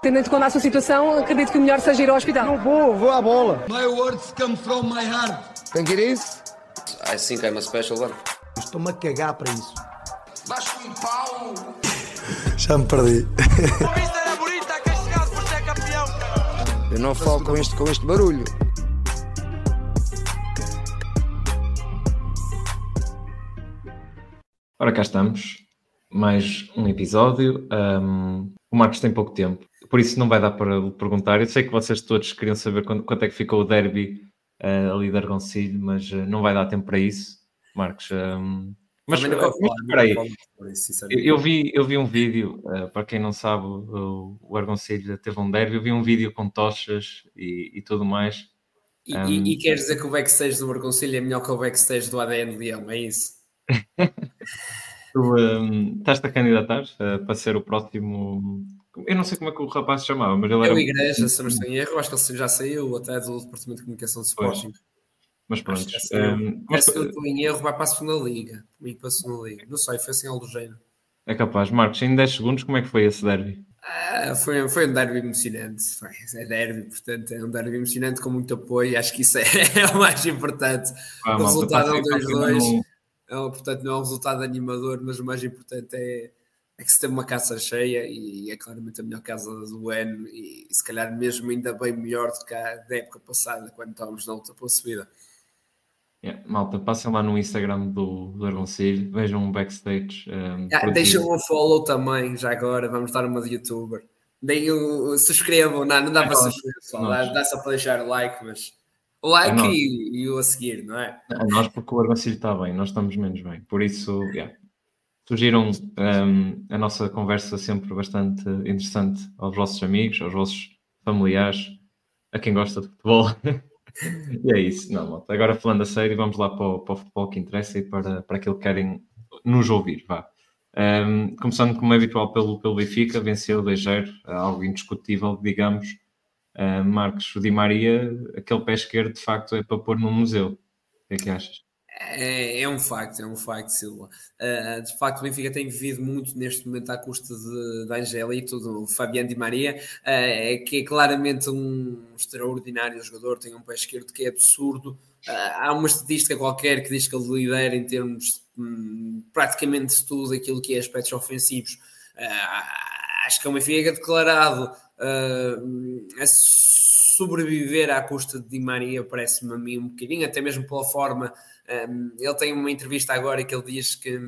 Tendo com a sua situação, acredito que o melhor seja ir ao hospital. Não vou, vou à bola. My words come from my heart. Think it is? I think I'm a special one. Estou-me a cagar para isso. Vasco em pau. Já me perdi. é Eu não falo com este, com este barulho. Ora, cá estamos. Mais um episódio. Um, o Marcos tem pouco tempo, por isso não vai dar para perguntar. Eu sei que vocês todos queriam saber quanto, quanto é que ficou o derby uh, ali de Argoncilho, mas uh, não vai dar tempo para isso, Marcos. Um, mas, espera aí, eu, eu, vi, eu vi um vídeo, uh, para quem não sabe, o, o Argoncilho teve um derby, eu vi um vídeo com tochas e, e tudo mais. E, um... e, e queres dizer que o backstage do Argoncilho é melhor que o backstage do ADN Leão, é isso? tu um, estás-te a candidatar para ser o próximo. Eu não sei como é que o rapaz se chamava, mas ele era. É o Igreja, se não estou em erro, acho que ele já saiu até do Departamento de Comunicação de Sporting. Pois. Mas pronto. Um, mas se eu estou em erro, vai para a segunda liga. Comigo para a segunda liga. Não sei, foi assim género. É capaz. Marcos, em 10 segundos, como é que foi esse derby? Ah, foi, foi um derby emocionante. Foi, é derby, portanto, é um derby emocionante com muito apoio. Acho que isso é, é o mais importante. Ah, o resultado é um 2-2. É, portanto, não é um resultado animador, mas o mais importante é, é que se tem uma casa cheia e é claramente a melhor casa do ano e, se calhar mesmo ainda bem melhor do que a da época passada, quando estávamos na outra pela subida. Yeah, malta, passem lá no Instagram do, do Argoncilho, vejam um backstage. Um, yeah, deixam um follow também, já agora, vamos dar uma de youtuber. Deem o, subscrevam, não, não dá é para subscrever, dá, dá só para deixar o like, mas o like é e, e, o a seguir, não é? A nós, porque o Argoncilho está bem, nós estamos menos bem, por isso, yeah. Surgiram um, a nossa conversa sempre bastante interessante aos vossos amigos, aos vossos familiares, a quem gosta de futebol. e é isso, não, malta. Agora falando a sério, vamos lá para o, para o, futebol que interessa e para, para aquilo que querem nos ouvir, vá. Um, começando como é habitual pelo, pelo Benfica, venceu 2-0, algo indiscutível, digamos. Uh, Marcos, Di Maria, aquele pé esquerdo de facto é para pôr no museu. O que é que achas? É, é, um facto, é um facto, Silva. Uh, de facto, o Benfica tem vivido muito neste momento à custa de, de Angelito, do Fabiano Di Maria, uh, que é claramente um extraordinário jogador, tem um pé esquerdo que é absurdo. Uh, há uma estatística qualquer que diz que ele lidera em termos um, praticamente de tudo aquilo que é aspectos ofensivos. acho que é um Benfica declarado a sobreviver à custa de Di Maria, parece-me a mim um bocadinho, até mesmo pela forma ele tem uma entrevista agora que ele diz que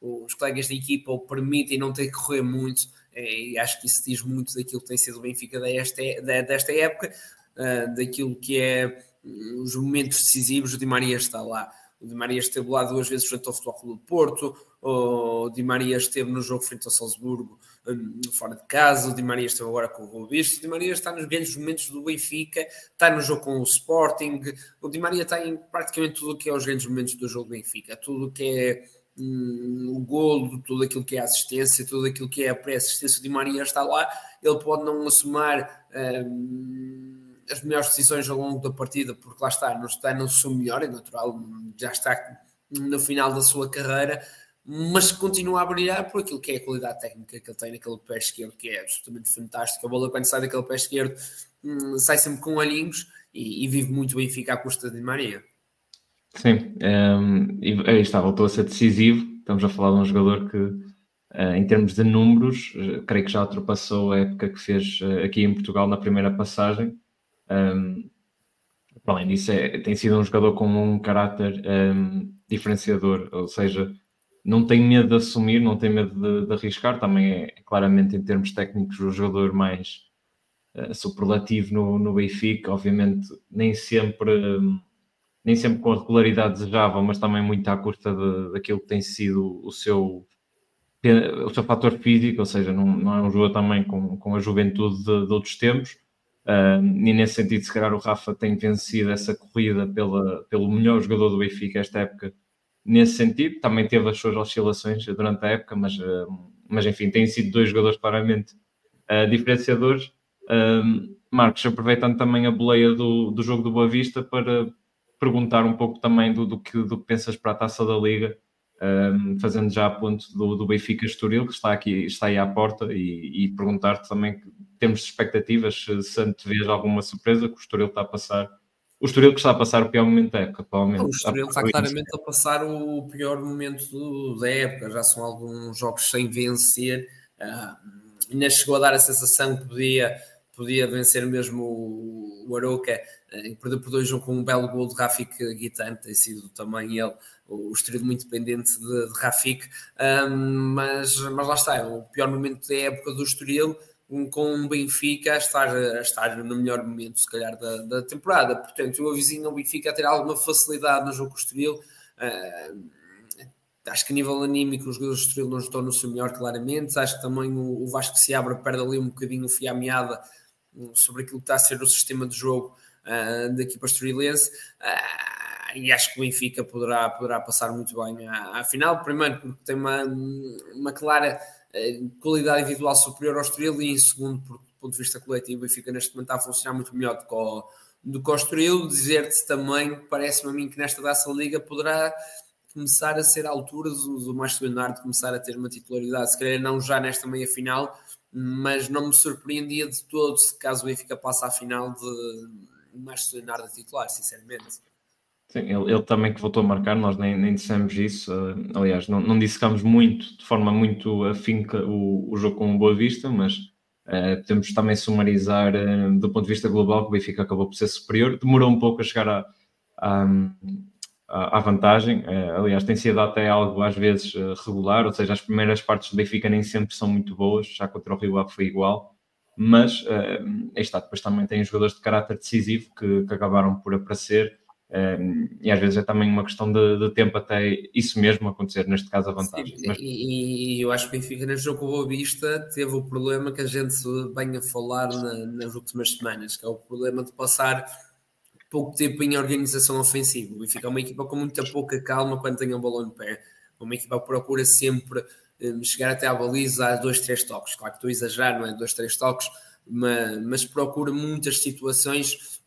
os colegas da equipa o permitem não ter que correr muito, é, e acho que isso diz muito daquilo que tem sido o Benfica desta, desta época, uh, daquilo que é os momentos decisivos. O Di Maria está lá. O Di Maria esteve lá duas vezes frente ao Futebol Clube do Porto, o Di Maria esteve no jogo frente ao Salzburgo, fora de casa, o Di Maria esteve agora com o Rubis, o Di Maria está nos grandes momentos do Benfica, está no jogo com o Sporting, o Di Maria está em praticamente tudo o que é os grandes momentos do jogo do Benfica, tudo o que é um, o golo, tudo aquilo que é assistência, tudo aquilo que é a pré-assistência, o Di Maria está lá, ele pode não assumir um, as melhores decisões ao longo da partida, porque lá está, não está no seu melhor, é natural, já está no final da sua carreira, mas continua a brilhar por aquilo que é a qualidade técnica que ele tem naquele pé esquerdo, que é absolutamente fantástico. A bola, quando sai daquele pé esquerdo, hum, sai sempre com olhinhos e, e, vive muito bem ficar à custa de Maria. Sim, um, e aí está, voltou a ser decisivo. Estamos a falar de um jogador que, uh, em termos de números, uh, creio que já ultrapassou a época que fez uh, aqui em Portugal na primeira passagem. Um, além disso, é, tem sido um jogador com um caráter um, diferenciador, ou seja, não tem medo de assumir, não tem medo de, de arriscar, também é claramente em termos técnicos o jogador mais uh, superlativo no, no Benfica, obviamente nem sempre, um, nem sempre com a regularidade desejável, mas também muito à custa de, daquilo que tem sido o seu, o seu fator físico, ou seja, não, não é um jogador também com, com a juventude de, de outros tempos, uh, e nesse sentido se calhar o Rafa tem vencido essa corrida pela, pelo melhor jogador do Benfica esta época, nesse sentido. Também teve as suas oscilações durante a época, mas, uh, mas enfim, têm sido dois jogadores claramente uh, diferenciadores. Uh, Marcos, aproveitando também a boleia do, do jogo do Boa Vista para perguntar um pouco também do, do, que, do que pensas para a taça da Liga. um, fazendo já a ponto do, do Benfica Estoril, que está aqui, está aí à porta, e, e perguntar-te também que temos expectativas, se, se te vês alguma surpresa que o Estoril está a passar. O Estoril que está a passar o pior momento da época, provavelmente. O Estoril está claramente a passar o pior momento do, da época, já são alguns jogos sem vencer, uh, ainda chegou a dar a sensação que podia, podia vencer mesmo o, o Aroca, uh, perdeu por dois com um belo gol de Rafik Guitante, tem sido também ele o Estoril muito dependente de, de Rafik, um, mas, mas lá está, é o pior momento da época do Estoril, com o Benfica a estar, a estar no melhor momento, se calhar, da, da temporada. Portanto, eu avizinho o Benfica a ter alguma facilidade no jogo com o Estoril. Uh, acho que a nível anímico os jogadores do Estoril não estão no seu melhor, claramente. Acho que também o, o Vasco se abre, perde ali um bocadinho o fio à meada hum, sobre aquilo que está a ser o sistema de jogo uh, da equipa estorilense. Uh, e acho que o Benfica poderá, poderá passar muito bem à, à final, primeiro porque tem uma, uma clara qualidade individual superior ao Estoril e em segundo porque do ponto de vista coletivo o Benfica neste momento a funcionar muito melhor do que o, do que o Estoril, dizer-te também, parece-me a mim que nesta Daça Liga poderá começar a ser a altura do, do Márcio Leonardo começar a ter uma titularidade, se calhar não já nesta meia final, mas não me surpreendia de todo se caso o Benfica passe à final de Márcio Leonardo a titular, sinceramente. Sim, ele, ele, também que voltou a marcar, nós nem, nem dissemos isso, uh, aliás, não, não dissecamos muito, de forma muito afinca, o, o jogo com o Boa Vista, mas uh, podemos também sumarizar uh, do ponto de vista global que o Benfica acabou por ser superior, demorou um pouco a chegar à, à, à vantagem, aliás, tem sido até algo às vezes regular, ou seja, as primeiras partes do Benfica nem sempre são muito boas, já contra o Rio Ave foi igual, mas uh, está, depois também tem jogadores de caráter decisivo que, que acabaram por aparecer e às vezes é também uma questão de, de, tempo até isso mesmo acontecer, neste caso a vantagem. Sim, Mas... e, e, eu acho que o Benfica neste jogo com o Boa Vista teve o problema que a gente vem a falar na, nas últimas semanas, que é o problema de passar pouco tempo em organização ofensiva. O Benfica é uma equipa com muita pouca calma quando tem um balão no pé. Uma equipa que procura sempre um, chegar até à baliza a dois, três toques. Claro que estou a exagerar, não é? Dois, três toques, mas, mas procura muitas situações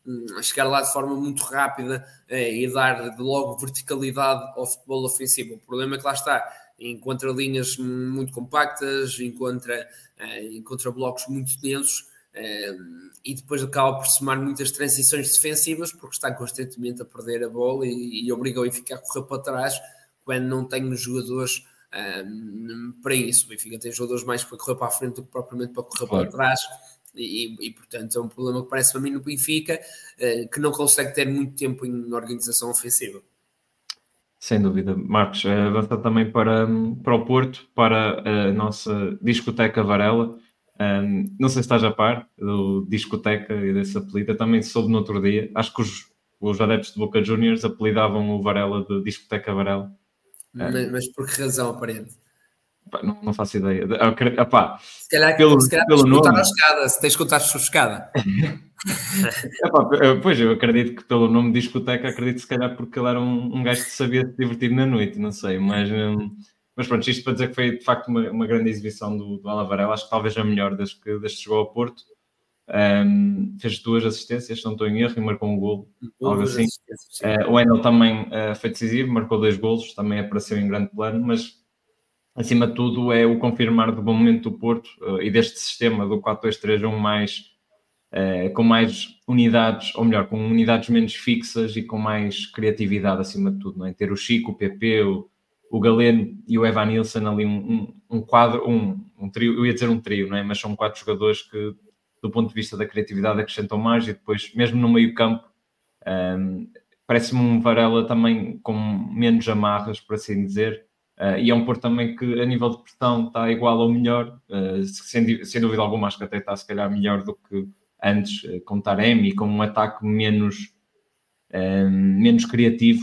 chegar lá de forma muito rápida eh, e dar logo verticalidade ao futebol ofensivo. O problema é que lá está, encontra linhas muito compactas, encontra, eh, encontra blocos muito densos eh, e depois acaba por somar muitas transições defensivas porque está constantemente a perder a bola e, e obriga o Benfica a correr para trás quando não tem jogadores para isso. O Benfica tem jogadores mais para correr para a frente do que propriamente para correr claro. para trás e, e, portanto é um problema que parece para mim no Benfica uh, que não consegue ter muito tempo em organização ofensiva. Sem dúvida. Marcos, eh, avança também para, para o Porto, para a nossa discoteca Varela. Um, não sei se estás a par do discoteca e desse apelido, eu também soube no outro dia. Acho que os, os adeptos de Boca Juniors apelidavam o Varela de discoteca Varela. Mas, mas por que razão aparente? Não, não, faço ideia. Epá, se calhar, pelo, se calhar pelo nome. a escada, se tens que contar a sua escada. Epá, pois, eu acredito que pelo nome de discoteca, acredito se calhar porque ele era um, um gajo que sabia se divertir na noite, não sei, mas, hum, mas pronto, isto para dizer que foi de facto uma, uma grande exibição do, do Alavarela, acho que talvez a melhor desde que, desde que chegou ao Porto. Um, fez duas assistências, não estou em erro, e marcou um gol, algo assim. Uh, o Enel também uh, foi decisivo, marcou dois golos, também apareceu em grande plano, mas acima de tudo, é o confirmar do bom momento do Porto uh, e deste sistema do 4-2-3-1 mais, uh, com mais unidades, ou melhor, com unidades menos fixas e com mais criatividade acima de tudo, não é? Ter o Chico, o PP, o, o Galeno e o Evan Nilsson ali um, um, quadro, um, um trio, eu ia dizer um trio, não é? Mas são quatro jogadores que, do ponto de vista da criatividade, acrescentam mais e depois, mesmo no meio campo, um, ehm, parece-me um Varela também com menos amarras, por assim dizer, Uh, e é um Porto também que, a nível de pressão, está igual ou melhor, uh, sem, sem, dúvida alguma, acho que até está se calhar melhor do que antes, uh, com Taremi, com um ataque menos, menos criativo,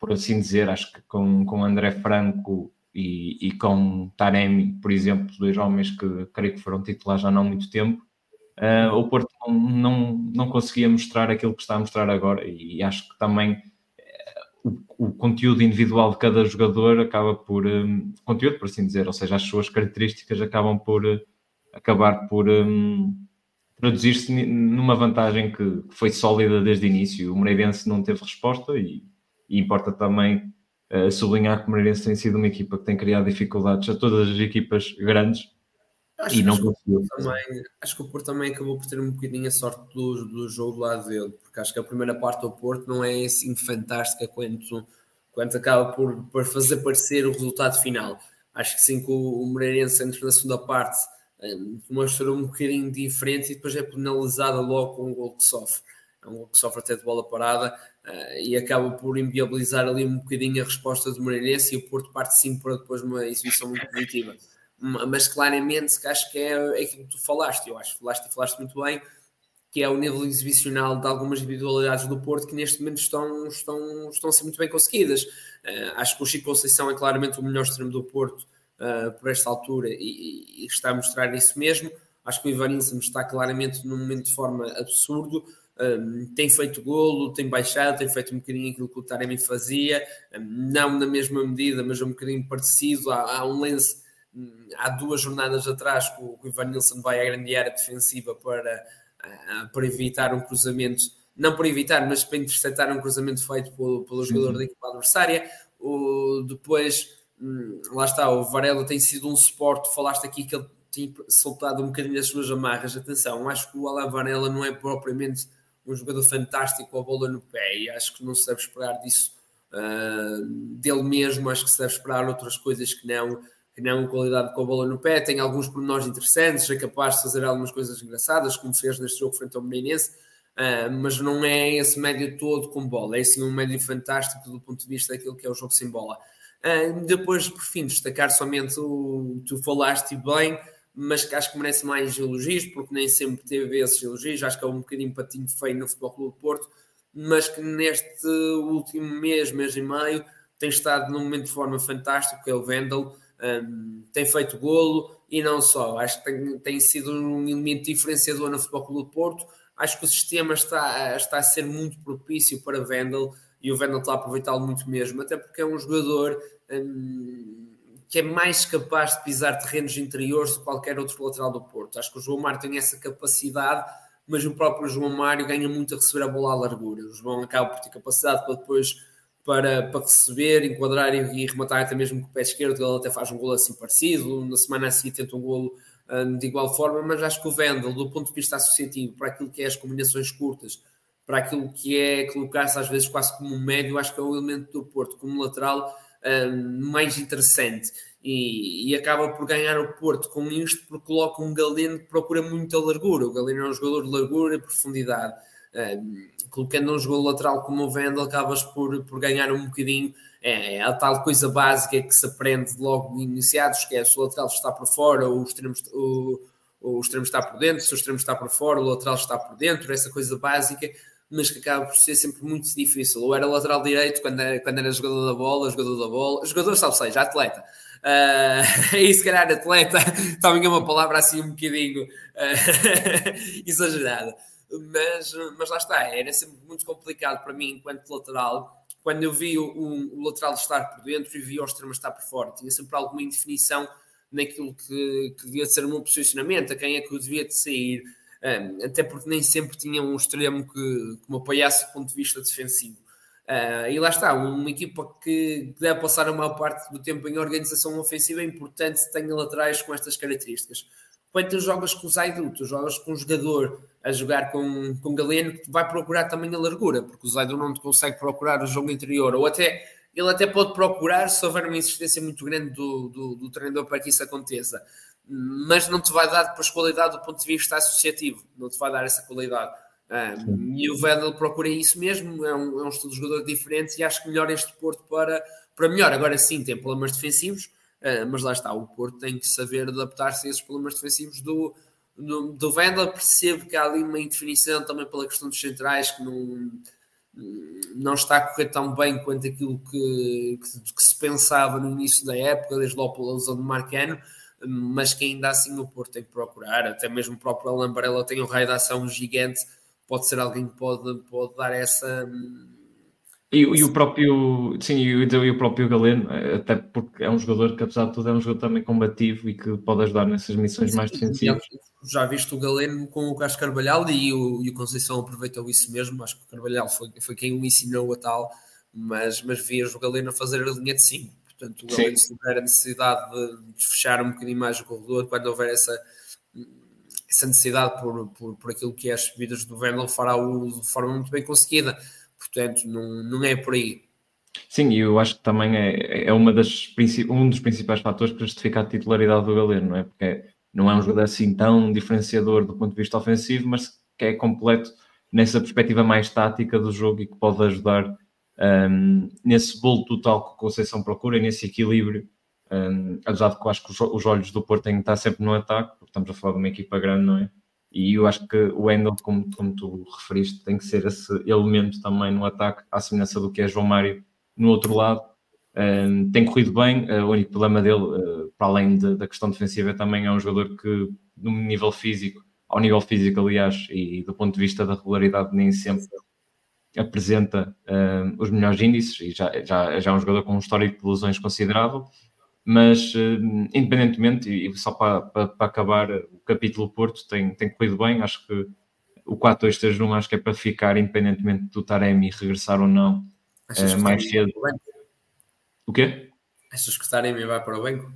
por assim dizer. Acho que com, com André Franco e, e, com Taremi, por exemplo, dois homens que creio que foram titulares já não há muito tempo, o Porto não, não, não conseguia mostrar aquilo que está a mostrar agora, e, e acho que também o, conteúdo individual de cada jogador acaba por um, conteúdo, por assim dizer, ou seja, as suas características acabam por uh, acabar por um, traduzir-se numa vantagem que, que, foi sólida desde o início. O Moreirense não teve resposta e, e importa também uh, sublinhar que o Moreirense tem sido uma equipa que tem criado dificuldades a todas as equipas grandes Acho e não acho que o conseguiu. Porto também, acho que o Porto também acabou por ter um bocadinho a sorte do, do jogo do lado dele, porque acho que a primeira parte do Porto não é assim fantástica quanto, quanto acaba por, por fazer parecer o resultado final. Acho que sim que o, o Moreirense entra na segunda parte um, mostrou um bocadinho diferente e depois é penalizada logo com um gol que sofre. É um gol que sofre até de bola parada uh, e acaba por inviabilizar ali um bocadinho a resposta do Moreirense e o Porto parte sim para depois uma exibição muito positiva mas claramente acho que é, é aquilo que tu falaste, eu acho que falaste e falaste muito bem, que é o nível exibicional de algumas individualidades do Porto que neste momento estão, estão, estão a ser muito bem conseguidas. Uh, acho que o Chico Conceição é claramente o melhor extremo do Porto uh, por esta altura e, e, está a mostrar isso mesmo. Acho que o Ivaníssimo está claramente num momento de forma absurdo. Um, eh, tem feito golo, tem baixado, tem feito um bocadinho aquilo que o Taremi fazia, um, não na mesma medida, mas um bocadinho parecido. Há, há um lance há duas jornadas atrás que o Ivan Nilsson vai à grande área defensiva para, ah, para evitar um cruzamento, não para evitar, mas para interceptar um cruzamento feito pelo, pelo jogador uhum. da equipa adversária. O, depois, hum, lá está, o Varela tem sido um suporte, falaste aqui que ele tem soltado um bocadinho as suas amarras. Atenção, acho que o Alan Varela não é propriamente um jogador fantástico com a bola no pé e acho que não se deve esperar disso uh, dele mesmo. Acho que se deve esperar outras coisas que não não qualidade com a bola no pé, tem alguns pormenores interessantes, é capaz de fazer algumas coisas engraçadas, como fez neste jogo frente ao Belenense, uh, mas não é esse médio todo com bola, é sim um médio fantástico do ponto de vista daquilo que é o jogo sem bola. Uh, depois, por fim, destacar somente o tu falaste bem, mas que acho que merece mais elogios, porque nem sempre teve esses elogios, acho que é um bocadinho patinho feio no Futebol Clube do Porto, mas que neste último mês, mês e meio, tem estado num momento de forma fantástico, que é o Vendel, um, tem feito golo e não só. Acho que tem, tem sido um elemento diferenciador no Futebol Clube do Porto. Acho que o sistema está, está a ser muito propício para Vendel e o Vendel está a aproveitá-lo muito mesmo, até porque é um jogador um, que é mais capaz de pisar terrenos interiores do que qualquer outro lateral do Porto. Acho que o João Mário tem essa capacidade, mas o próprio João Mário ganha muito a receber a bola à largura. O João acaba por ter capacidade para depois para, para receber, enquadrar e, rematar até mesmo com o pé esquerdo, ele até faz um golo assim parecido, na semana a seguir tenta um golo um, de igual forma, mas acho que o Vendel, do ponto de vista associativo, para aquilo que é as combinações curtas, para aquilo que é colocar-se às vezes quase como um médio, acho que é o elemento do Porto como lateral um, mais interessante. E, e, acaba por ganhar o Porto com isto porque coloca um Galeno que procura muita largura. O Galeno é um jogador de largura e profundidade. Um, colocando um jogo lateral como o Vendel, acabas por, por ganhar um bocadinho. É, é, a tal coisa básica que se aprende logo iniciados, que é se o lateral está por fora, o extremo, o, o extremo está por dentro, se o extremo está por fora, o lateral está por dentro, essa coisa básica, mas que acaba por ser sempre muito difícil. Ou era lateral direito quando era, quando era jogador da bola, jogador da bola, jogador, sabe seja, atleta. Uh, e se calhar atleta também é uma palavra assim um bocadinho uh, exagerada mas, mas lá está, era sempre muito complicado para mim enquanto lateral. Quando eu vi o, o lateral estar por dentro e vi o extremo estar por fora, tinha sempre alguma indefinição naquilo que, que devia ser o meu posicionamento, a quem é que eu devia de sair, um, até porque nem sempre tinha um extremo que, que me apoiasse do ponto de vista defensivo. Uh, e lá está, uma equipa que deve passar a maior parte do tempo em organização ofensiva é importante que tenha laterais com estas características quando tu jogas com o Zaidu, tu jogas com um jogador a jogar com, com Galeno que vai procurar também a largura, porque o Zaidu não te consegue procurar o jogo interior, ou até ele até pode procurar se houver uma insistência muito grande do, do, do treinador para que isso aconteça, mas não te vai dar depois qualidade do ponto de vista associativo, não te vai dar essa qualidade. Um, e o Vedel procura isso mesmo, é um, é um estilo de jogador diferente e acho que melhor este Porto para, para melhor. Agora sim, tem problemas defensivos, Uh, mas lá está, o Porto tem que saber adaptar-se a esses problemas defensivos do, do, do Vendel. Percebo que há ali uma indefinição também pela questão dos centrais que não, não está a correr tão bem quanto aquilo que, que, que se pensava no início da época, desde logo pela lesão do Marcano, mas que ainda assim o Porto tem que procurar. Até mesmo o próprio Alan Barella tem um raio de ação gigante, pode ser alguém que pode, pode dar essa e, e, o próprio, sim, e, e o próprio Galeno, até porque é um jogador que, apesar de tudo, é um jogador também combativo e que pode ajudar nessas missões sim, mais defensivas. Já viste o Galeno com o Carlos Carvalhal e o, e o Conceição aproveitou isso mesmo. Acho que o Carvalhal foi, foi quem o ensinou a tal, mas, mas vias o Galeno fazer a linha de 5. Portanto, o Galeno, se tiver a necessidade de, de, fechar um bocadinho mais o corredor, quando houver essa, essa necessidade por, por, por aquilo que é as subidas do Vendel, fará-o de forma muito bem conseguida. Portanto, não, não é por aí. Sim, e eu acho que também é, é uma das, um dos principais fatores para justificar a titularidade do Galeno, não é? Porque não é um jogador assim tão diferenciador do ponto de vista ofensivo, mas que é completo nessa perspectiva mais tática do jogo e que pode ajudar um, nesse bolo total que o Conceição procura e nesse equilíbrio. Um, apesar de que eu acho que os, olhos do Porto têm que estar sempre no ataque, porque estamos a falar de uma equipa grande, não é? E eu acho que o Wendel, como, como tu referiste, tem que ser esse elemento também no ataque, à semelhança do que é João Mário no outro lado. Um, tem corrido bem, uh, o único problema dele, uh, para além de, da questão defensiva, também é um jogador que, no nível físico, ao nível físico, aliás, e do ponto de vista da regularidade, nem sempre apresenta os melhores índices e já, já, já é um jogador com um histórico de lesões considerável. Mas, uh, independentemente, e só para, para, para, acabar, o capítulo Porto tem, tem corrido bem. Acho que o 4-2-3-1 acho que é para ficar, independentemente do Taremi regressar ou não, uh, mais cedo. O quê? Achas que o Taremi vai para o banco?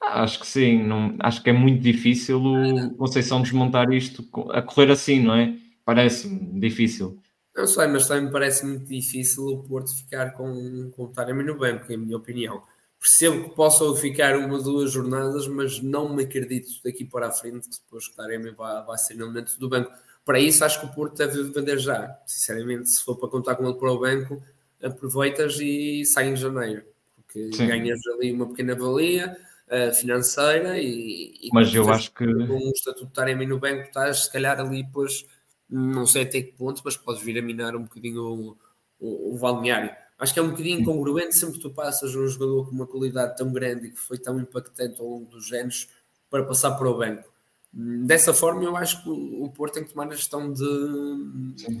Acho que sim, não, acho que é muito difícil o Conceição desmontar isto a correr assim, não é? Parece-me difícil. Não sei, mas também me parece muito difícil o Porto ficar com, com o Taremi no banco, em minha opinião. Percebo que possa ficar uma, duas jornadas, mas não me acredito daqui para a frente que depois o Taremi vai, vai ser elemento do banco. Para isso, acho que o Porto deve vender já. Sinceramente, se for para contar com ele para o banco, aproveitas e sai em janeiro, porque Sim. ganhas ali uma pequena valia uh, financeira e, e mas eu acho que com o estatuto de Taremi no banco estás se calhar ali depois não sei até que ponto, mas podes vir a minar um bocadinho o, o, o balneário. Acho que é um bocadinho incongruente sempre que tu passas um jogador com uma qualidade tão grande e que foi tão impactante ao longo dos anos para passar para o banco. Dessa forma, eu acho que o Porto tem que tomar a gestão de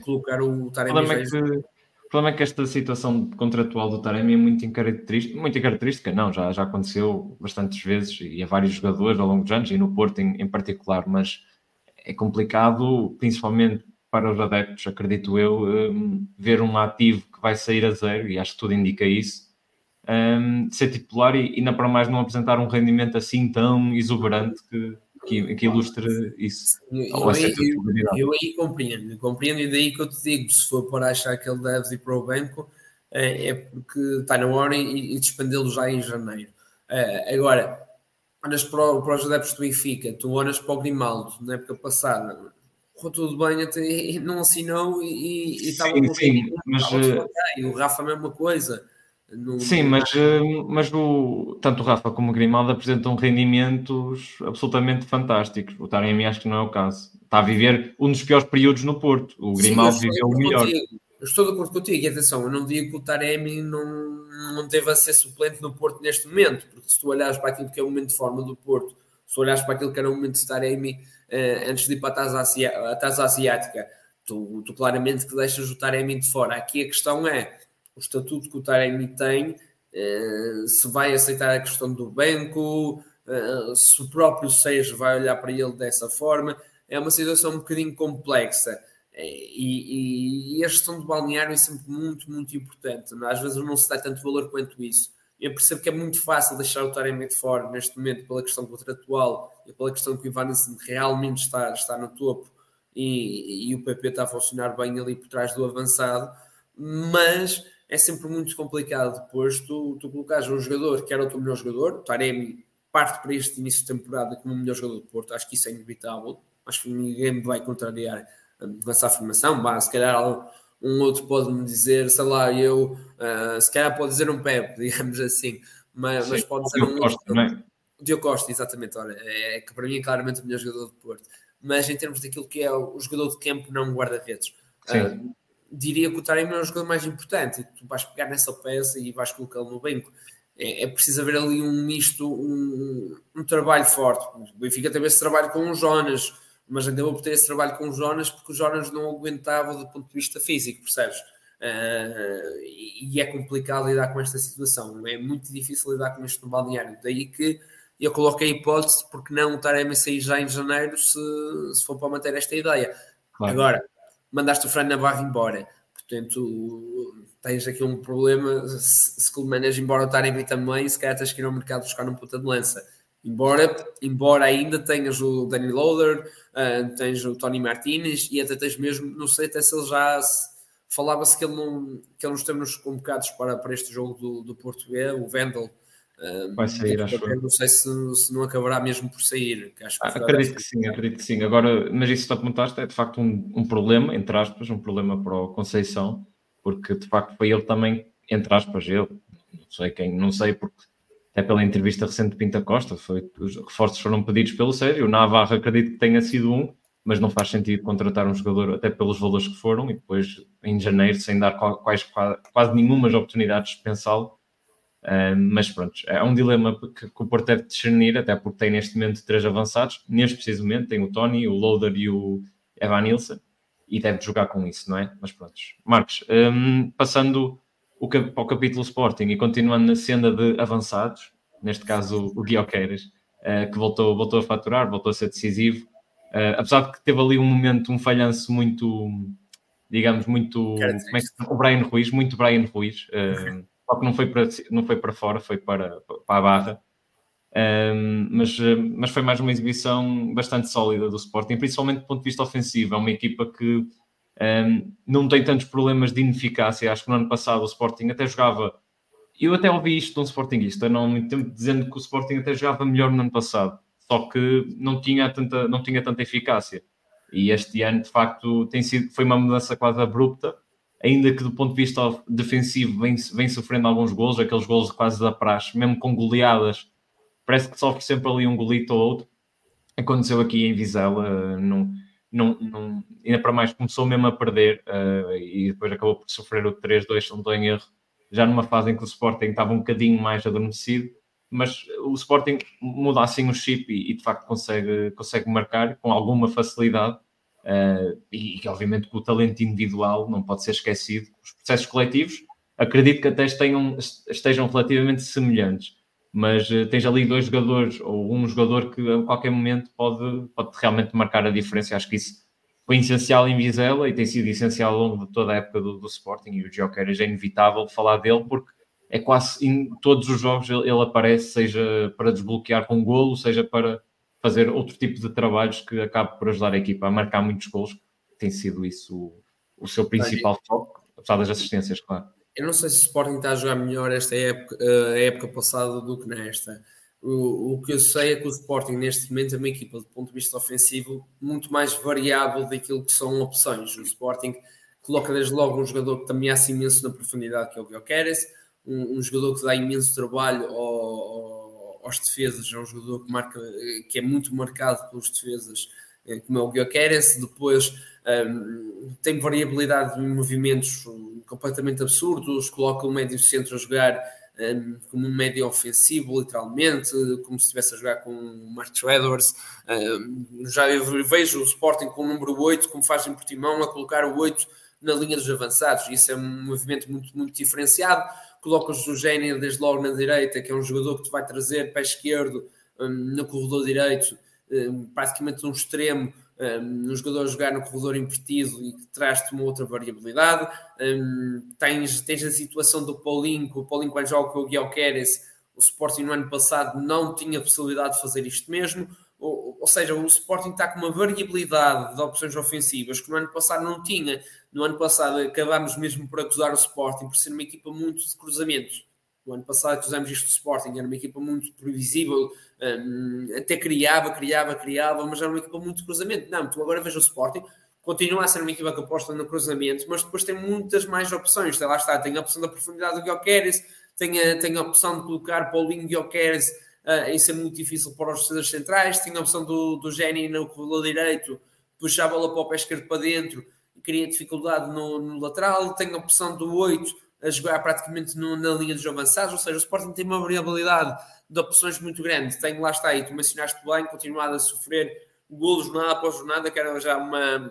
colocar o Taremi. O problema, é que, o problema é que esta situação contratual do Taremi é muito característica, muito característica, não, já, já aconteceu bastantes vezes e a vários jogadores ao longo dos anos e no Porto em, em particular, mas é complicado, principalmente para os adeptos, acredito eu, um, ver um ativo vai sair a zero, e acho que tudo indica isso, um, ser titular e ainda para mais não apresentar um rendimento assim tão exuberante que, que, que ilustre isso. Eu, eu, eu, eu, aí compreendo, compreendo, e daí que eu te digo: se for para achar que ele deve ir para o banco, é, é porque está na hora e, e despendê-lo já em janeiro. Uh, agora, olhas para, para os adeptos do Benfica, tu olhas para o Grimaldo na época passada, correu tudo bem, até, não assinou e, e estava sim, sim, mas, o Rafa a mesma coisa. No, sim, mas, eh, mas o, tanto o Rafa como o Grimaldo apresentam rendimentos absolutamente fantásticos. O Taremi acho que não é o caso. Está a viver um dos piores períodos no Porto. O Grimaldo sim, viveu o melhor. Contigo. Eu estou de acordo contigo, e atenção, eu não digo que o Taremi não, não deva ser suplente no Porto neste momento, porque se tu olhares para aquilo que é o momento de forma do Porto, se olhares para aquilo que era o momento de Taremi uh, antes de ir para a taça, a taça asiática, tu, tu, claramente que deixas o Taremi de fora. Aqui a questão é o estatuto que o Taremi tem, uh, se vai aceitar a questão do banco, uh, se o próprio Seixas vai olhar para ele dessa forma. É uma situação um bocadinho complexa. E, e, e, a gestão do balneário é sempre muito, muito importante. Às vezes não se dá tanto valor quanto isso. Eu percebo que é muito fácil deixar o Taremi de fora neste momento pela questão contratual e pela questão que o Ivanes realmente está, está no topo e, e, o PP está a funcionar bem ali por trás do avançado, mas é sempre muito complicado depois tu, tu colocares um jogador que era o teu melhor jogador, o Taremi parte para este início de temporada como o melhor jogador do Porto, acho que isso é inevitável, acho que ninguém me vai contrariar com essa afirmação, bah, se calhar um outro pode-me dizer, sei lá, eu, uh, se calhar pode dizer um Pepe, digamos assim, mas, mas pode ser um Costa. Não é? Diogo Costa, exatamente, olha, é, é que para mim é claramente o melhor jogador do Porto, mas em termos daquilo que é o, jogador de campo, não guarda-redes. Uh, diria que o Taremi é o jogador mais importante, e tu vais pegar nessa peça e vais colocá-lo no banco. É, é, preciso haver ali um misto, um, um trabalho forte. O Benfica teve esse trabalho com o Jonas, mas ainda vou ter esse trabalho com o Jonas porque o Jonas não aguentava do ponto de vista físico, percebes? Uh, e é complicado lidar com esta situação, é muito difícil lidar com este no balneário. Daí que eu coloquei a hipótese porque não o Taremi sair já em janeiro se, se for para manter esta ideia. Claro. Agora, mandaste o Fran Navarro embora. Portanto, tens aqui um problema. Se, se Clemenas, embora o Taremi também, se calhar tens que ir ao mercado buscar um puta de lança. Embora, embora ainda tenhas o Danny Loader, uh, tens o Tony Martinez e até tens mesmo, não sei até se ele já falava-se que ele não, que ele nos convocados para, para este jogo do, do B, o Vendel. Uh, Vai sair, acho que Não sei se, se, não acabará mesmo por sair. Que acho que ah, acredito que sim, acredito que sim. Agora, mas isso que tu apontaste é de facto um, um problema, entre aspas, um problema para o Conceição, porque de facto foi ele também, entre aspas, ele, não sei quem, não sei porque até pela entrevista recente de Pinta Costa, foi, os reforços foram pedidos pelo Sérgio, o Navarro acredito que tenha sido um, mas não faz sentido contratar um jogador até pelos valores que foram e depois em janeiro sem dar quase, quase nenhumas oportunidades de pensá-lo. Uh, mas pronto, é um dilema que, que o Porto deve discernir, até porque tem neste momento três avançados. Neste preciso momento tem o Tony, o Loader e o Evan Nilsson e deve jogar com isso, não é? Mas pronto, Marcos, um, passando o, para o capítulo Sporting e continuando na senda de avançados, neste caso o Guioqueiras, uh, que voltou, voltou a faturar, voltou a ser decisivo, uh, apesar de que teve ali um momento, um falhanço muito, digamos, muito. Como é que, o Brian Ruiz, muito Brian Ruiz, uh, só que não foi, para, não foi para fora, foi para, para a barra. Um, mas, mas foi mais uma exibição bastante sólida do Sporting, principalmente do ponto de vista ofensivo. É uma equipa que um, não tem tantos problemas de ineficácia. Acho que no ano passado o Sporting até jogava. Eu até ouvi isto de um Sportingista, não muito tempo, dizendo que o Sporting até jogava melhor no ano passado, só que não tinha tanta, não tinha tanta eficácia. E este ano, de facto, tem sido, foi uma mudança quase abrupta, ainda que do ponto de vista defensivo vem, vem sofrendo alguns gols, aqueles gols quase da praxe, mesmo com goleadas, parece que sofre sempre ali um golito ou outro. Aconteceu aqui em Vizela, não não, não, ainda para mais começou mesmo a perder uh, e depois acabou por sofrer o 3-2, se não estou em erro, já numa fase em que o Sporting estava um bocadinho mais adormecido, mas o Sporting muda assim o chip e, e de facto consegue, consegue marcar com alguma facilidade uh, e, obviamente que o talento individual não pode ser esquecido. Os processos coletivos acredito que até estejam, estejam relativamente semelhantes mas uh, tens ali dois jogadores ou um jogador que a qualquer momento pode, pode realmente marcar a diferença. Acho que isso foi essencial em Vizela e tem sido essencial ao longo de toda a época do, do Sporting. E o Joker é inevitável falar dele porque é quase em todos os jogos ele, ele aparece, seja para desbloquear com um golo, seja para fazer outro tipo de trabalhos que acabe por ajudar a equipa a marcar muitos gols. Tem sido isso o, o seu principal foco, apesar das assistências, claro. Eu não sei se o Sporting está a jogar melhor esta época, eh, a época passada do que nesta. O, o que eu sei é que o Sporting, neste momento, é uma equipa, do ponto de vista ofensivo, muito mais variável daquilo que são opções. O Sporting coloca desde logo um jogador que ameaça imenso na profundidade, que é o Guilherme um, um, jogador que dá imenso trabalho ao, ao, aos defesas, é um jogador que, marca, que é muito marcado pelos defesas, eh, como é o Guilherme Depois um, tem variabilidade de movimentos completamente absurdos, coloca o médio centro a jogar um, como um médio ofensivo, literalmente, como se estivesse a jogar com o Marcos Edwards. Um, já vejo o Sporting com o número 8, como faz em Portimão, a colocar o 8 na linha dos avançados. Isso é um movimento muito, muito diferenciado. Colocas o Gênio desde logo na direita, que é um jogador que te vai trazer pé esquerdo um, no corredor direito, praticamente um extremo um, um jogador jogar no corredor invertido e que traz-te uma outra variabilidade. Um, tens, tens a situação do Paulinho, que o Paulinho quando joga com o Guilherme o Sporting no ano passado não tinha possibilidade de fazer isto mesmo. Ou, seja, o Sporting está com uma variabilidade de opções ofensivas que no ano passado não tinha. No ano passado acabámos mesmo por acusar o Sporting por ser uma equipa muito de cruzamentos o ano passado usamos isto de Sporting, era uma equipa muito previsível, um, até criava, criava, criava, mas era uma equipa muito de cruzamento. Não, tu agora veja o Sporting, continua a ser uma equipa que aposta no cruzamento, mas depois tem muitas mais opções. Lá está, tem a opção da profundidade do Guilherme, tem a, tem a opção de colocar Paulinho Guilherme uh, em ser muito difícil para os defesas centrais, tem a opção do, do Geni no corredor direito, puxar a bola para o pé esquerdo para dentro, cria dificuldade no, no lateral, tem a opção do 8 a jogar praticamente no, na linha dos avançados, ou seja, o Sporting tem uma variabilidade de opções muito grande. Tem, lá está aí, tu mencionaste bem, continuado a sofrer golos jornada após jornada, que era já uma,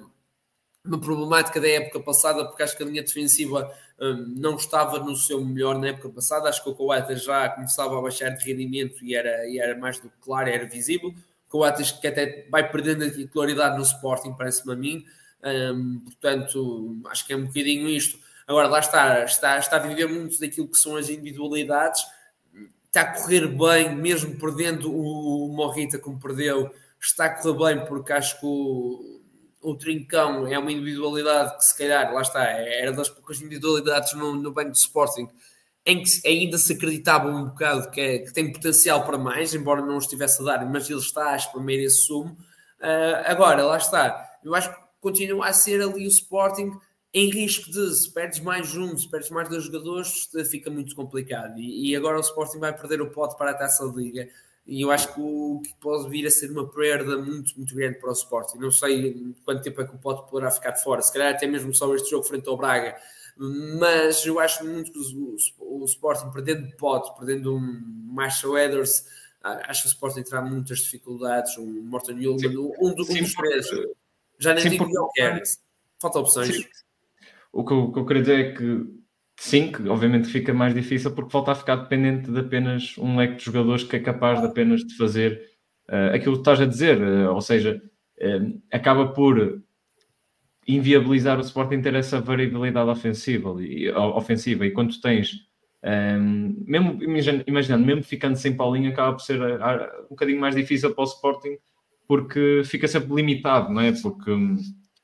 uma problemática da época passada, porque acho que a linha defensiva um, não estava no seu melhor na época passada. Acho que o Coates já começava a baixar de rendimento e era, e era mais do que claro, era visível. Coates que até vai perdendo a titularidade no Sporting, parece-me a mim. Um, portanto, acho que é um bocadinho isto. Agora, lá está, está, está a viver muito daquilo que são as individualidades, está a correr bem, mesmo perdendo o, o Morrita como perdeu, está a correr bem porque acho que o, o Trincão é uma individualidade que se calhar, lá está, era das poucas individualidades no, no banco de Sporting em que ainda se acreditava um bocado que, é, que tem potencial para mais, embora não estivesse a dar, mas ele está a exprimir esse sumo. Uh, agora, lá está, eu acho que continua a ser ali o Sporting em risco de se perdes mais um, se perdes mais dois jogadores, fica muito complicado. E, e agora o Sporting vai perder o pote para a taça da Liga. E eu acho que, o, que pode vir a ser uma perda muito, muito grande para o Sporting. Não sei quanto tempo é que o pote poderá ficar de fora. Se calhar até mesmo só este jogo frente ao Braga. Mas eu acho muito que o, o, o Sporting, perdendo pote, perdendo um Marshall Edwards, acho que o Sporting terá muitas dificuldades. Um Morton Newman, um, um, dos três. Já nem sim, digo porque... quer. Falta opções. Sim. O que, eu, que eu queria dizer é que sim, que obviamente fica mais difícil porque volta a ficar dependente de apenas um leque de jogadores que é capaz de apenas de fazer uh, aquilo que estás a dizer, uh, ou seja, uh, acaba por inviabilizar o Sporting ter essa variabilidade ofensiva e, ofensiva, e quando tens um, mesmo imaginando, mesmo ficando sem Paulinho, acaba por ser um bocadinho mais difícil para o Sporting porque fica sempre limitado, não é? Porque,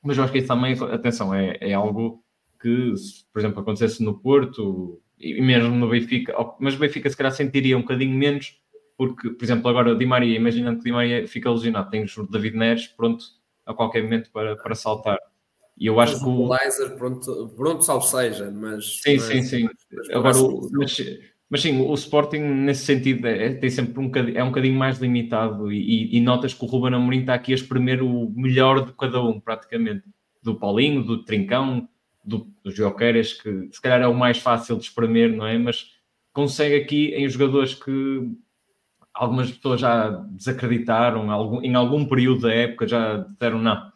mas eu acho que isso também, atenção, é, é algo que, por exemplo, acontecesse no Porto e mesmo no Benfica, mas o Benfica se calhar sentiria um bocadinho menos, porque, por exemplo, agora o Di Maria, imaginando que o Di Maria fica lesionado, tens o David Neres pronto a qualquer momento para, para saltar. E eu acho mas que o. Laser, pronto, pronto, salvo seja, mas. Sim, mas, sim, sim. Mas, agora, o, mas, mas sim, o Sporting nesse sentido é, tem sempre um bocadinho, é um bocadinho mais limitado e, e, notas que o Ruben Amorim está aqui a espremer o melhor de cada um, praticamente. Do Paulinho, do Trincão, do, do que se calhar é o mais fácil de espremer, não é? Mas consegue aqui em jogadores que algumas pessoas já desacreditaram, em algum período da época já disseram não,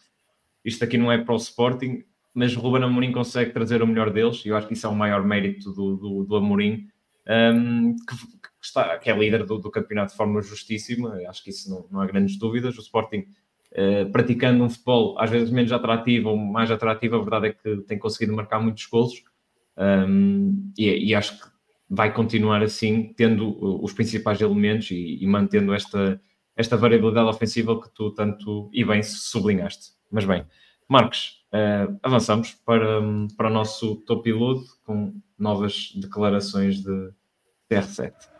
isto aqui não é para o Sporting, mas Ruben Amorim consegue trazer o melhor deles, e eu acho que isso é o maior mérito do, do, do Amorim, um, que, que, está, que é líder do, do, campeonato de forma justíssima, acho que isso não, não há grandes dúvidas. O Sporting uh, praticando um futebol às vezes menos atrativo ou mais atrativo, a verdade é que tem conseguido marcar muitos golos, um, e, e, acho que vai continuar assim, tendo os principais elementos e, e mantendo esta, esta variabilidade ofensiva que tu tanto e bem sublinhaste. Mas bem, Marcos, uh, avançamos para, para o nosso top piloto com novas declarações de CR7.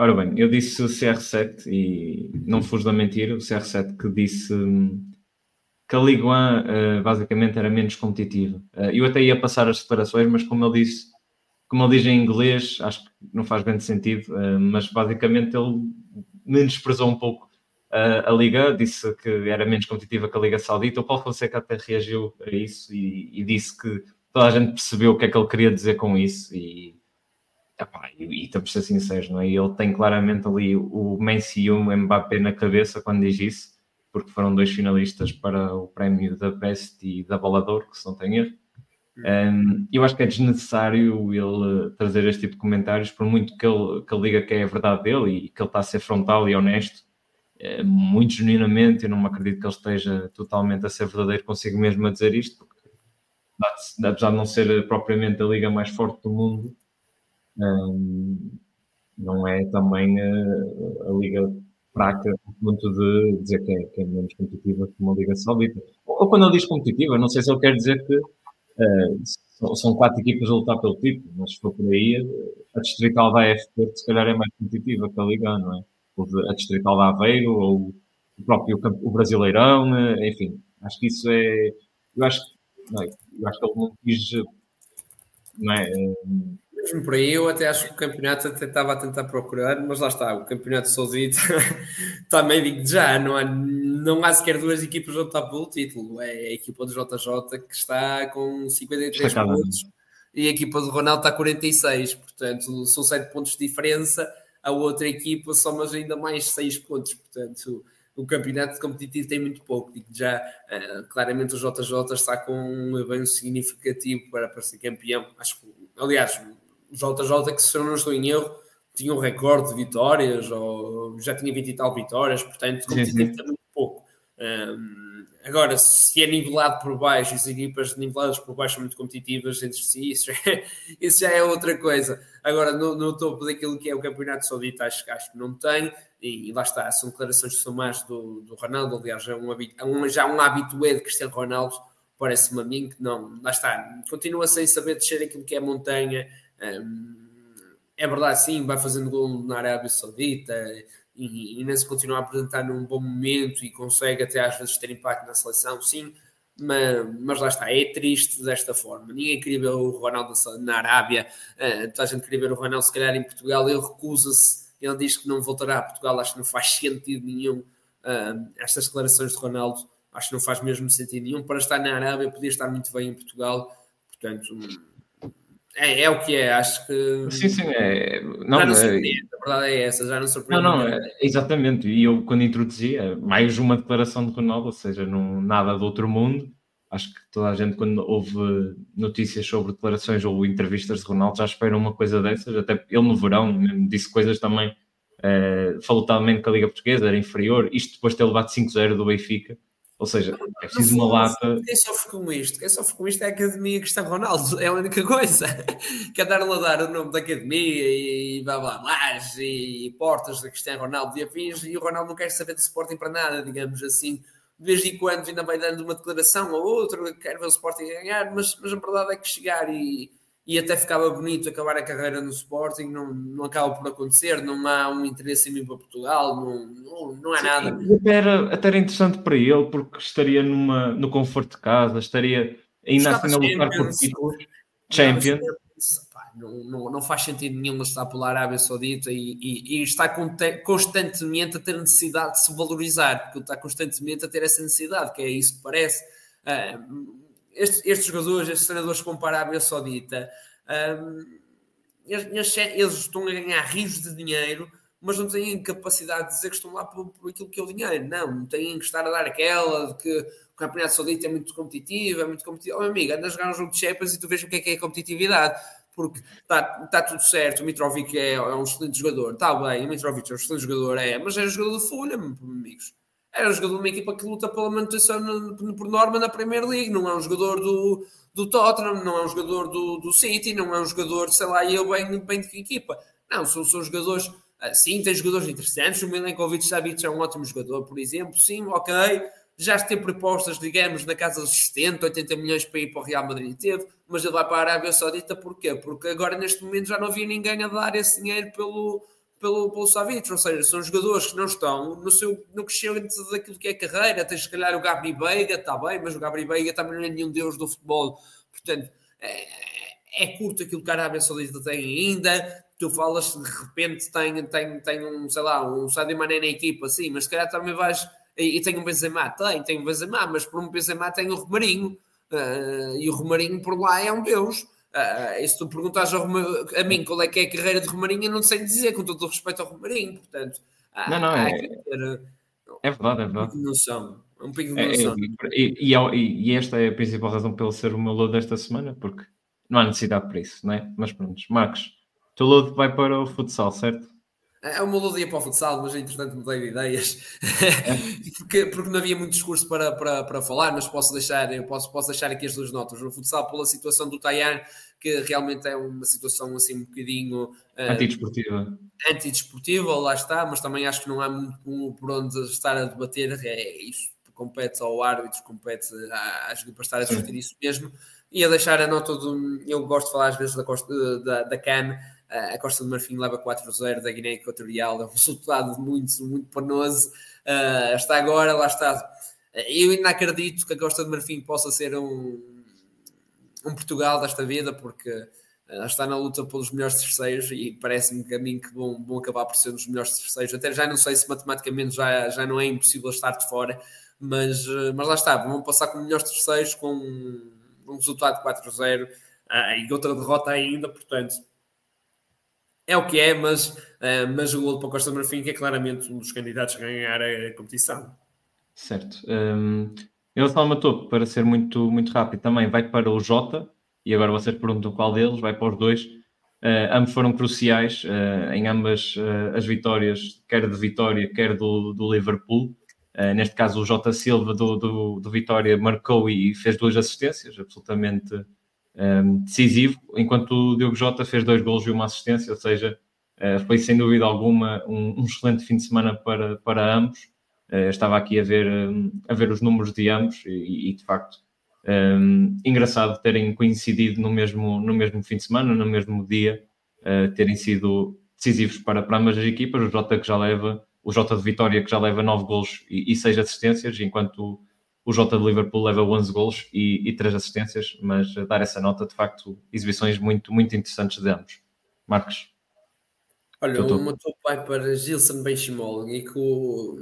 Ora bem, eu disse o CR7 e não fujo da mentira, o CR7 que disse hum, que a Ligue 1 uh, basicamente era menos competitiva. Uh, eu até ia passar as declarações, mas como ele disse, como ele diz em inglês, acho que não faz grande sentido, uh, mas basicamente ele menosprezou um pouco a Liga, disse que era menos competitiva que a Liga Saudita. O Paulo Fonseca até reagiu a isso e, e disse que toda a gente percebeu o que é que ele queria dizer com isso e Epá, e, e estamos a ser sinceros, não é? Ele tem claramente ali o Messi e o Mbappé na cabeça quando diz isso, porque foram dois finalistas para o prémio da Best e da Balador, que se não tem erro. Um, eu acho que é desnecessário ele trazer este tipo de comentários, por muito que ele, que ele diga que é a verdade dele e que ele está a ser frontal e honesto, é, muito genuinamente. Eu não me acredito que ele esteja totalmente a ser verdadeiro consigo mesmo a dizer isto, porque apesar de não ser propriamente a liga mais forte do mundo, não é também a, a liga fraca no ponto de dizer que é, que é, menos competitiva que uma liga saudita. Ou quando ele diz competitiva, não sei se ele quer dizer que uh, são quatro equipas a lutar pelo título, mas se for por aí, a Distrital da AF se calhar é mais competitiva que a Liga, não é? Ou a Distrital da Aveiro, ou o próprio o Brasileirão, eh, enfim, acho que isso é. Eu acho, não, eu acho que ele não quis. Não é? Mesmo por aí, eu até acho que o campeonato até estava a tentar procurar, mas lá está, o campeonato saudita também digo já, não há, não há sequer duas equipas a lutar pelo título. É a equipa do JJ que está com 53 está pontos e a equipa do Ronaldo está com 46, portanto são 7 pontos de diferença. A outra equipa soma ainda mais 6 pontos, portanto o campeonato competitivo tem muito pouco. Digo já, uh, claramente o JJ está com um avanço significativo para, para ser campeão. Acho que, aliás, JJ, que se eu não estou em erro, tinha um recorde de vitórias, ou já tinha 20 e tal vitórias, portanto, competitivo também muito pouco. Um, agora, se é nivelado por baixo, e as equipas niveladas por baixo são muito competitivas entre si, isso, é, isso já é outra coisa. Agora, no, no, topo daquilo que é o Campeonato Saudita, acho, acho que não tem, e, e, lá está, são declarações que são mais do, do Ronaldo, aliás, já é um, um, já um habitué de Cristiano Ronaldo, parece-me a mim que não, lá está, continua sem saber descer aquilo que é montanha. É verdade, sim, vai fazendo gol na Arábia Saudita, e, e nem se continua a apresentar num bom momento e consegue até às vezes ter impacto na seleção, sim, mas, mas lá está, é triste desta forma. Ninguém queria ver o Ronaldo na Arábia, uh, toda a gente queria ver o Ronaldo se calhar em Portugal, ele recusa-se, ele diz que não voltará a Portugal, acho que não faz sentido nenhum uh, estas declarações de Ronaldo, acho que não faz mesmo sentido nenhum. Para estar na Arábia, podia estar muito bem em Portugal, portanto é, é o que é, acho que. Sim, sim, é. Não, já não é... surpreende, a verdade é essa, já não surpreende. Não, não, é, exatamente. E eu, quando introduzia, mais uma declaração de Ronaldo, ou seja, não, nada do outro mundo. Acho que toda a gente, quando houve notícias sobre declarações ou entrevistas de Ronaldo, já espera uma coisa dessas. Até ele no verão disse coisas também. Falou também que a Liga Portuguesa era inferior. Isto depois de ter levado 5-0 do Benfica ou seja, é preciso uma lata. Quem sofre com isto? Quem sofre com isto é a Academia Cristiano Ronaldo, é a única coisa. Quer dar a dar o nome da Academia e blá blá blá e portas da Cristiano Ronaldo e afins, e o Ronaldo não quer saber de Sporting para nada, digamos assim. De vez em quando ainda vai dando uma declaração ou outra, quer ver o Sporting ganhar, mas, mas a verdade é que chegar e, e até ficava bonito acabar a carreira no Sporting, não, não acaba por acontecer, não há um interesse em mim para Portugal, não, não, não há Sim, nada. Até era, até era interessante para ele, porque estaria numa, no conforto de casa, estaria ainda assim a lutar por títulos, Champions. Não, não, não, faz sentido nenhum estar pela Arábia Saudita e, e, e está constantemente a ter necessidade de se valorizar, porque está constantemente a ter essa necessidade, que é isso que parece. Uh, estes, estes jogadores, estes treinadores que vão para a Arábia Saudita, um, eles, eles, estão a ganhar rios de dinheiro, mas não têm capacidade de dizer que estão lá por, por aquilo que é o dinheiro. Não, têm que estar a dar aquela de que o Campeonato Saudita é muito competitivo, é muito competitivo. Oh, amigo, andas a jogar um jogo de Champions e tu vês o que é que é competitividade. Porque está tá tudo certo, o Mitrovic é, é um excelente jogador, está bem, o Mitrovic é um excelente jogador, é, mas é um jogador de folha, amigos era um jogador de uma equipa que luta pela manutenção por norma na Premier League, não é um jogador do, do Tottenham, não é um jogador do, do City, não é um jogador, sei lá, eu bem, bem de que equipa. Não, são, são jogadores, ah, sim, tem jogadores interessantes, o Milenkovic Savic é um ótimo jogador, por exemplo, sim, ok, já teve propostas, digamos, na casa dos 70, 80 milhões para ir para o Real Madrid, teve, mas ele vai para a Arábia Saudita. Porquê? Porque agora neste momento já não havia ninguém a dar esse dinheiro pelo pelo, pelo Savic, ou seja, são jogadores que não estão no seu no crescimento daquilo que é carreira. Tens se calhar o Gabri Veiga, está bem, mas o Gabri Veiga também não é nenhum deus do futebol, portanto é, é curto aquilo que a Arábia Saudita tem ainda. Tu falas de repente tem, tem, tem um, sei lá, um Sadio Mané na equipa, sim, mas se calhar também vais. E, e tem um Benzema, tem, tem um Benzema, mas por um Benzema tem o Romarinho, uh, e o Romarinho por lá é um deus. Uh, e se tu perguntas a mim qual é que é a carreira de Romarinho, eu não sei dizer, com todo o respeito ao Romarinho, portanto. Não, não, é, ter, é verdade, é verdade. Um noção. Um pico de noção. É, é, e, e, e, esta é a principal razão pelo ser o meu load desta semana, porque não há necessidade para isso, não é? Mas pronto, Marcos, o teu load vai para o futsal, certo? É uma luta para o futsal, mas entretanto mudei de ideias é. porque, porque não havia muito discurso para, para, para falar, mas posso deixar, eu posso, posso deixar aqui as duas notas. O futsal pela situação do Tayan, que realmente é uma situação assim um bocadinho uh, antidesportiva. Antidesportiva, lá está, mas também acho que não há muito por onde estar a debater, é isso, compete ao árbitro, compete às para estar a discutir isso mesmo. E a deixar a nota do. Eu gosto de falar às vezes da, da, da CAN a Costa do Marfim leva 4-0 da Guiné Equatorial, é um resultado muito, muito penoso. Uh, está agora, lá está. Eu ainda acredito que a Costa do Marfim possa ser um, um Portugal desta vida, porque está na luta pelos melhores terceiros e parece-me que a mim que vão, vão acabar por ser os melhores terceiros. Até já não sei se matematicamente já, já não é impossível estar de fora, mas, mas lá está, vão passar com melhores terceiros com um, um resultado de 4-0 e outra derrota ainda, portanto é o que é, mas, uh, mas o gol para Costa Marfim que é claramente um dos candidatos a ganhar a competição. Certo. Um, eu só matou para ser muito, muito rápido, também vai para o Jota, e agora vocês perguntam qual deles, vai para os dois. Uh, ambos foram cruciais uh, em ambas uh, as vitórias, quer de Vitória, quer do, do Liverpool. neste caso, o Jota Silva do, do, do, Vitória marcou e fez duas assistências, absolutamente um, decisivo, enquanto o Diogo Jota fez dois gols e uma assistência, ou seja, foi sem dúvida alguma um, um, excelente fim de semana para, para ambos. estava aqui a ver, um, a ver os números de ambos e, e de facto um, engraçado terem coincidido no mesmo, no mesmo fim de semana, no mesmo dia, uh, terem sido decisivos para, para ambas as equipas. O Jota que já leva, o Jota de Vitória que já leva 9 golos e, e 6 assistências, enquanto o Jota de Liverpool leva 11 golos e, e 3 assistências, mas dar essa nota, de facto, exibições muito, muito interessantes de ambos. Marcos. Olha, o meu top vai para Gilson Benchimol e que o,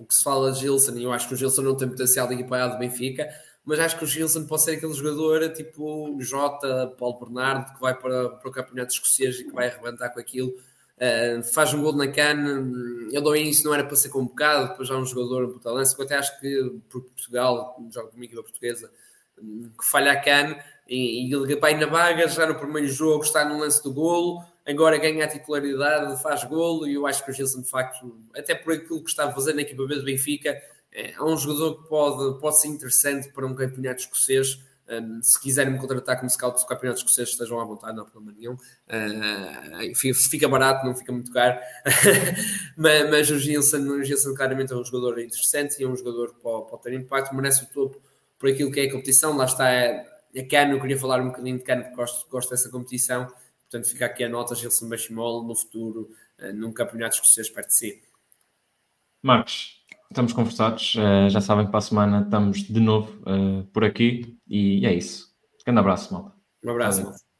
o que se fala de Gilson, e eu acho que o Gilson não tem potencial de equipa do Benfica, mas acho que o Gilson pode ser aquele jogador tipo Jota, Paulo Bernardo, que vai para, para o campeonato escocês e que vai arrebentar com aquilo. Uh, faz um gol na cana, ele ao início não era para ser convocado, depois já um jogador puta que eu até acho que por Portugal, joga comigo da portuguesa, que falha a cana e, e ele vai na vaga, já no primeiro jogo está no lance do golo, agora ganha a titularidade, faz golo e eu acho que o Gilson de facto, até por aquilo que está a fazer na equipa B do Benfica, é, é um jogador que pode, pode ser interessante para um campeonato escocês. Um, se quiserem me contratar como scout do campeonato escocês, estejam à vontade, não há problema nenhum. Uh, fica barato, não fica muito caro. mas, mas, o Gilson, o Gilson claramente é um jogador interessante e é um jogador que pode, pode ter impacto, merece o topo por aquilo que é a competição. Lá está a Cano, eu queria falar um bocadinho de Cano, porque gosto, gosto dessa competição. Portanto, fica aqui a nota Gilson Bachimol no futuro, uh, num campeonato escocês si. Marcos, Estamos conversados, uh, já sabem que para a semana estamos de novo uh, por aqui e é isso. Um grande abraço, malta. Um abraço, malta.